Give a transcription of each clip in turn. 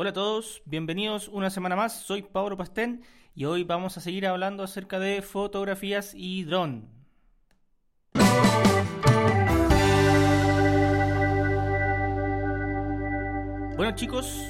Hola a todos, bienvenidos una semana más. Soy Pablo Pastén y hoy vamos a seguir hablando acerca de fotografías y dron. Bueno chicos,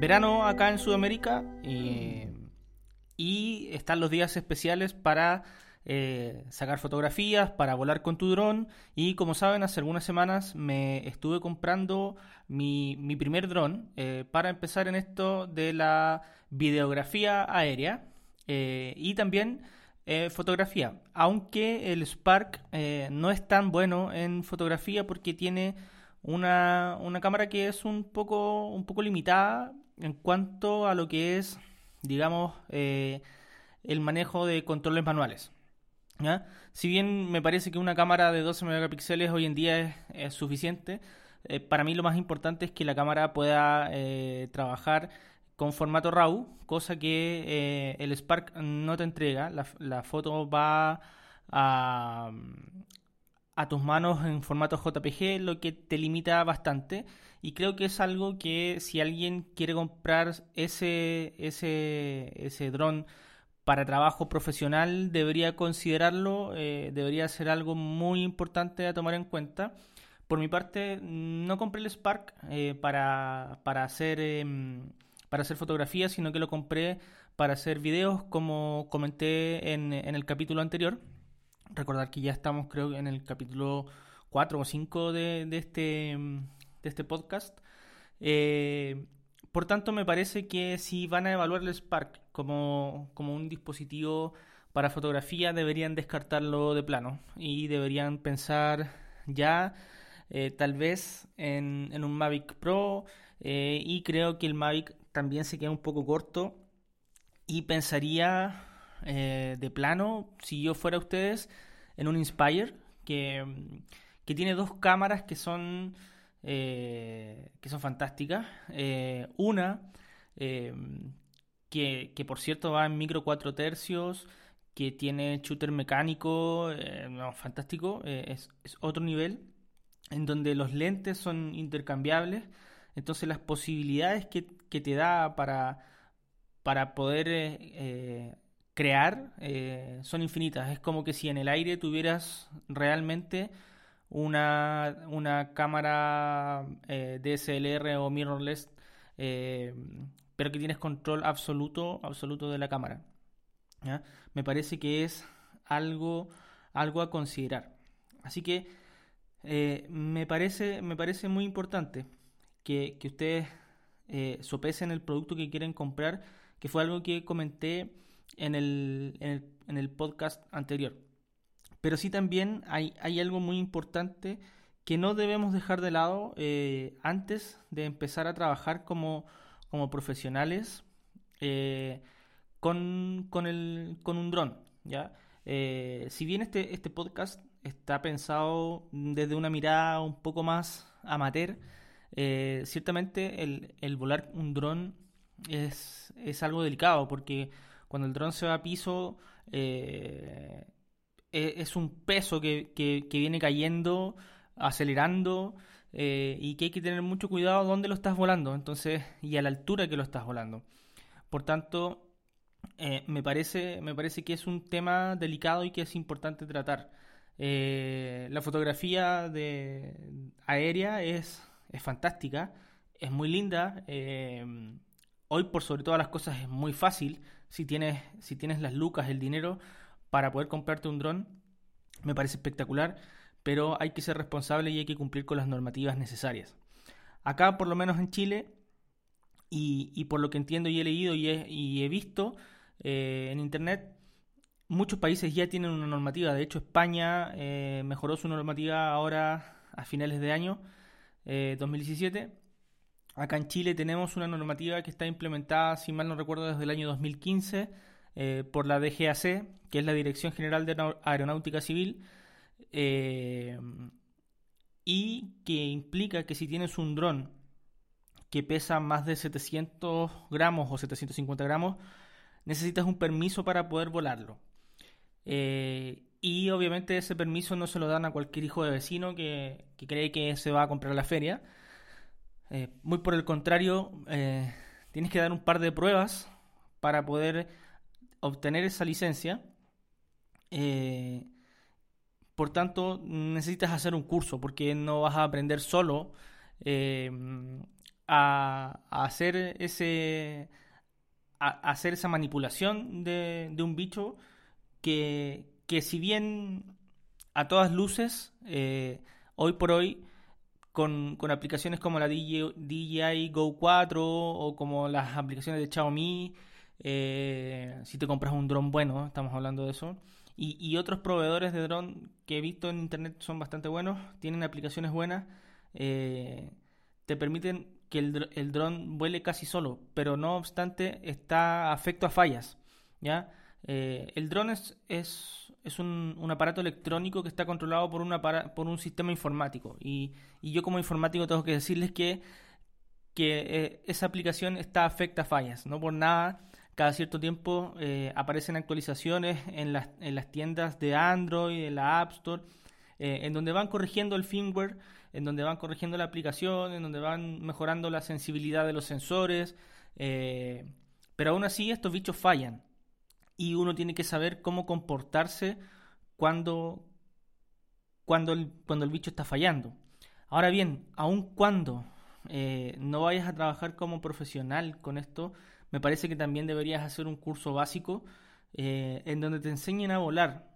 verano acá en Sudamérica eh, y están los días especiales para eh, sacar fotografías, para volar con tu dron. Y como saben, hace algunas semanas me estuve comprando mi, primer dron eh, para empezar en esto de la videografía aérea eh, y también fotografía. Aunque el Spark no es tan bueno en fotografía porque tiene una, una cámara que es un poco, un poco limitada en cuanto a lo que es, digamos, el manejo de controles manuales. Si bien me parece que una cámara de 12 megapíxeles hoy en día es, suficiente, eh, para mí lo más importante es que la cámara pueda eh, trabajar con formato RAW, cosa que eh, el Spark no te entrega. La, foto va a, a, tus manos en formato JPG, lo que te limita bastante. Y creo que es algo que si alguien quiere comprar ese, ese, ese dron para trabajo profesional debería considerarlo, eh, debería ser algo muy importante a tomar en cuenta. Por mi parte, no compré el Spark eh, para, para, hacer, em, para hacer fotografías, sino que lo compré para hacer videos, como comenté en, en el capítulo anterior. Recordar que ya estamos, creo, en el capítulo 4 o 5 de, de, este, de este podcast. Eh, por tanto, me parece que si van a evaluar el Spark como, un dispositivo para fotografía, deberían descartarlo de plano y deberían pensar ya eh, tal vez en, un Mavic Pro eh, y creo que el Mavic también se queda un poco corto y pensaría eh, de plano, si yo fuera ustedes, en un Inspire que, que tiene dos cámaras que son eh, que son fantásticas. Eh, una, eh, que, por cierto va en micro 4 tercios, que tiene shooter mecánico, fantástico, es, otro nivel, en donde los lentes son intercambiables, entonces las posibilidades que, que te da para, para poder crear son infinitas. Es como que si en el aire tuvieras realmente una, una cámara eh, DSLR o mirrorless, eh, pero que tienes control absoluto, absoluto de la cámara. Me parece que es algo, algo a considerar. Así que eh, me, parece, me parece muy importante que, ustedes sopesen el producto que quieren comprar, que fue algo que comenté en el, en el, en el podcast anterior. Pero sí también hay, algo muy importante que no debemos dejar de lado eh, antes de empezar a trabajar como, profesionales eh, con, con, el, con un dron. ¿ya? Eh, si bien este, este podcast está pensado desde una mirada un poco más amateur, ciertamente el, el, volar un dron es, es, algo delicado porque cuando el dron se va a piso eh, es un peso que, que, viene cayendo, acelerando, eh, y que hay que tener mucho cuidado dónde lo estás volando, entonces, y a la altura que lo estás volando. Por tanto, eh, me, parece, me parece que es un tema delicado y que es importante tratar. la fotografía de, aérea es, es fantástica, es muy linda. hoy, por sobre todas las cosas, es muy fácil. Si tienes, si tienes las lucas, el dinero, para poder comprarte un dron me parece espectacular, pero hay que ser responsable y hay que cumplir con las normativas necesarias. Acá, por lo menos en Chile, y, por lo que entiendo y he leído y he, visto eh, en internet, muchos países ya tienen una normativa. De hecho, España eh, mejoró su normativa ahora a finales de año 2017. Eh, Acá en Chile tenemos una normativa que está implementada, si mal no recuerdo, desde el año 2015 eh, por la DGAC, que es la Dirección General de Aeronáutica Civil, eh, y que implica que si tienes un dron que pesa más de 700 gramos o 750 gramos, necesitas un permiso para poder volarlo. Eh, y obviamente ese permiso no se lo dan a cualquier hijo de vecino que, que cree que se va a comprar la feria. muy por el contrario, tienes que dar un par de pruebas para poder obtener esa licencia. por tanto, necesitas hacer un curso porque no vas a aprender solo a, hacer ese a, hacer esa manipulación de, un bicho que, que, si bien a todas luces eh, hoy por hoy con, aplicaciones como la DJI, Go 4 o como las aplicaciones de Xiaomi eh, si te compras un dron bueno estamos hablando de eso y, otros proveedores de dron que he visto en internet son bastante buenos tienen aplicaciones buenas eh, te permiten que el, dron vuele casi solo, pero no obstante está afecto a fallas. ¿ya? Eh, el dron es, un, aparato electrónico que está controlado por, un sistema informático. Y, yo como informático tengo que decirles que, que eh, esa aplicación está afecta a fallas. No por nada, cada cierto tiempo eh, aparecen actualizaciones en las, en las tiendas de Android, en la App Store, en donde van corrigiendo el firmware en donde van corrigiendo la aplicación, en donde van mejorando la sensibilidad de los sensores, eh, pero aún así estos bichos fallan y uno tiene que saber cómo comportarse cuando, cuando, el, cuando el bicho está fallando. Ahora bien, aun cuando eh, no vayas a trabajar como profesional con esto, me parece que también deberías hacer un curso básico eh, en donde te enseñen a volar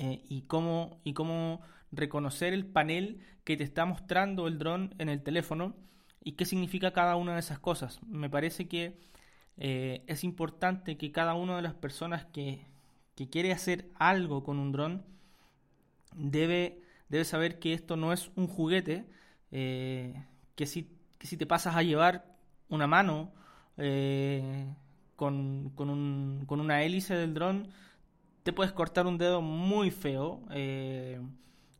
y cómo, y cómo reconocer el panel que te está mostrando el dron en el teléfono y qué significa cada una de esas cosas. Me parece que eh, es importante que cada una de las personas que, quiere hacer algo con un dron debe, debe saber que esto no es un juguete, eh, que, si, si te pasas a llevar una mano eh, con, con, un, con, una hélice del dron, te puedes cortar un dedo muy feo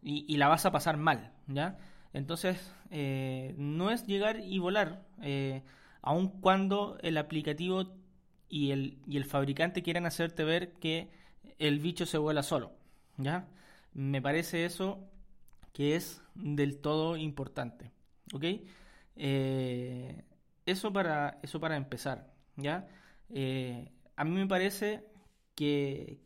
y, la vas a pasar mal, ¿ya? Entonces, eh, no es llegar y volar, eh, aun cuando el aplicativo y el, y el fabricante quieran hacerte ver que el bicho se vuela solo, ¿ya? Me parece eso que es del todo importante, ¿ok? Eh, eso, para, eso para empezar, ¿ya? a mí me parece que,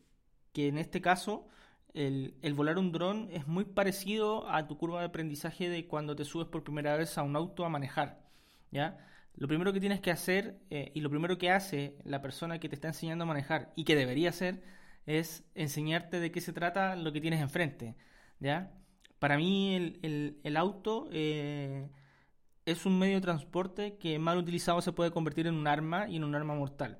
que en este caso el, volar un dron es muy parecido a tu curva de aprendizaje de cuando te subes por primera vez a un auto a manejar. ¿ya? Lo primero que tienes que hacer eh, y lo primero que hace la persona que te está enseñando a manejar y que debería hacer es enseñarte de qué se trata lo que tienes enfrente. ¿ya? Para mí el, auto eh, es un medio de transporte que mal utilizado se puede convertir en un arma y en un arma mortal.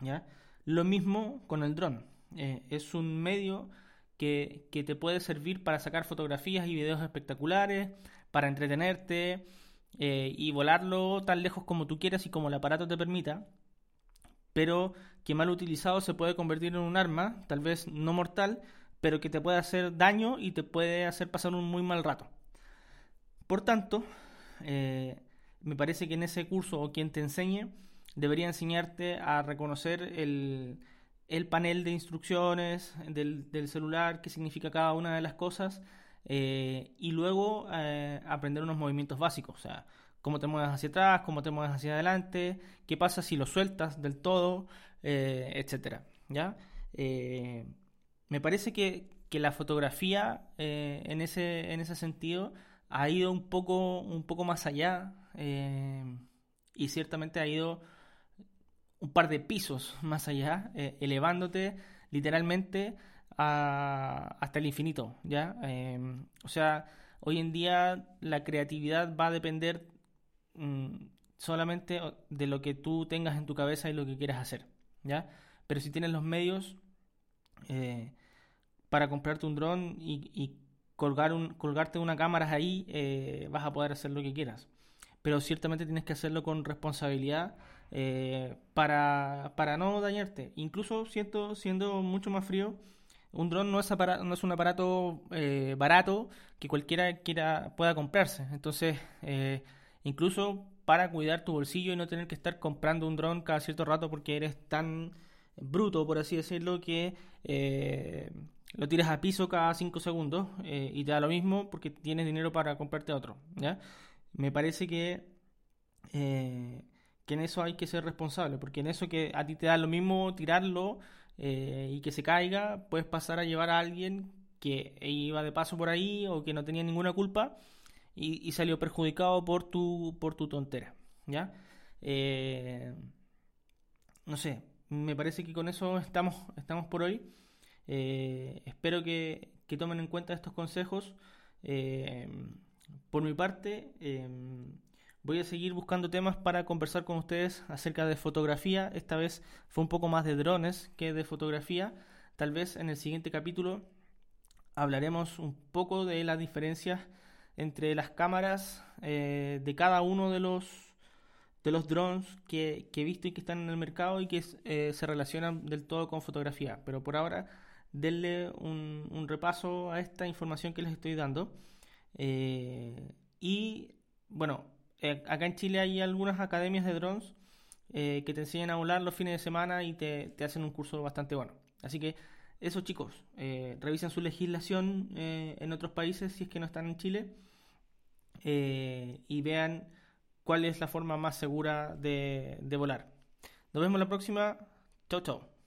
¿ya? Lo mismo con el dron. Eh, es un medio que, te puede servir para sacar fotografías y videos espectaculares, para entretenerte eh, y volarlo tan lejos como tú quieras y como el aparato te permita, pero que mal utilizado se puede convertir en un arma, tal vez no mortal, pero que te puede hacer daño y te puede hacer pasar un muy mal rato. Por tanto, eh, me parece que en ese curso o quien te enseñe debería enseñarte a reconocer el, el panel de instrucciones del, del, celular, qué significa cada una de las cosas, eh, y luego eh, aprender unos movimientos básicos, o sea, cómo te mueves hacia atrás, cómo te mueves hacia adelante, qué pasa si lo sueltas del todo, etcétera, ¿ya? me parece que, que, la fotografía en, ese, en ese sentido ha ido un poco, un poco más allá y ciertamente ha ido un par de pisos más allá, eh, elevándote literalmente hasta el infinito, ¿ya? Em, o sea, hoy en día la creatividad va a depender mm, solamente de lo que tú tengas en tu cabeza y lo que quieras hacer, ¿ya? Pero si tienes los medios eh, para comprarte un dron y, colgar un, colgarte una cámara ahí, eh, vas a poder hacer lo que quieras. Pero ciertamente tienes que hacerlo con responsabilidad eh, para, para no dañarte. Incluso siento, siendo mucho más frío, un dron no es, no es un aparato eh, barato que cualquiera quiera pueda comprarse. Entonces, eh, incluso para cuidar tu bolsillo y no tener que estar comprando un dron cada cierto rato porque eres tan bruto, por así decirlo, que lo tiras a piso cada 5 segundos y te da lo mismo porque tienes dinero para comprarte otro. ¿ya? me parece que, que en eso hay que ser responsable, porque en eso que a ti te da lo mismo tirarlo y que se caiga, puedes pasar a llevar a alguien que iba de paso por ahí o que no tenía ninguna culpa y, salió perjudicado por tu, por tu tontera, ¿ya? Eh, no sé, me parece que con eso estamos, estamos por hoy. Eh, espero que, tomen en cuenta estos consejos. Eh, por mi parte, voy a seguir buscando temas para conversar con ustedes acerca de fotografía. Esta vez fue un poco más de drones que de fotografía. Tal vez en el siguiente capítulo hablaremos un poco de las diferencias entre las cámaras eh, de cada uno de los de los drones que, he visto y que están en el mercado y que eh, se relacionan del todo con fotografía. Pero por ahora, denle un, repaso a esta información que les estoy dando. Eh, y bueno, acá en Chile hay algunas academias de drones que te enseñan a volar los fines de semana y te, te hacen un curso bastante bueno. Así que eso chicos, eh, revisen su legislación eh, en otros países si es que no están en Chile eh, y vean cuál es la forma más segura de, volar. Nos vemos la próxima. Chau, chau.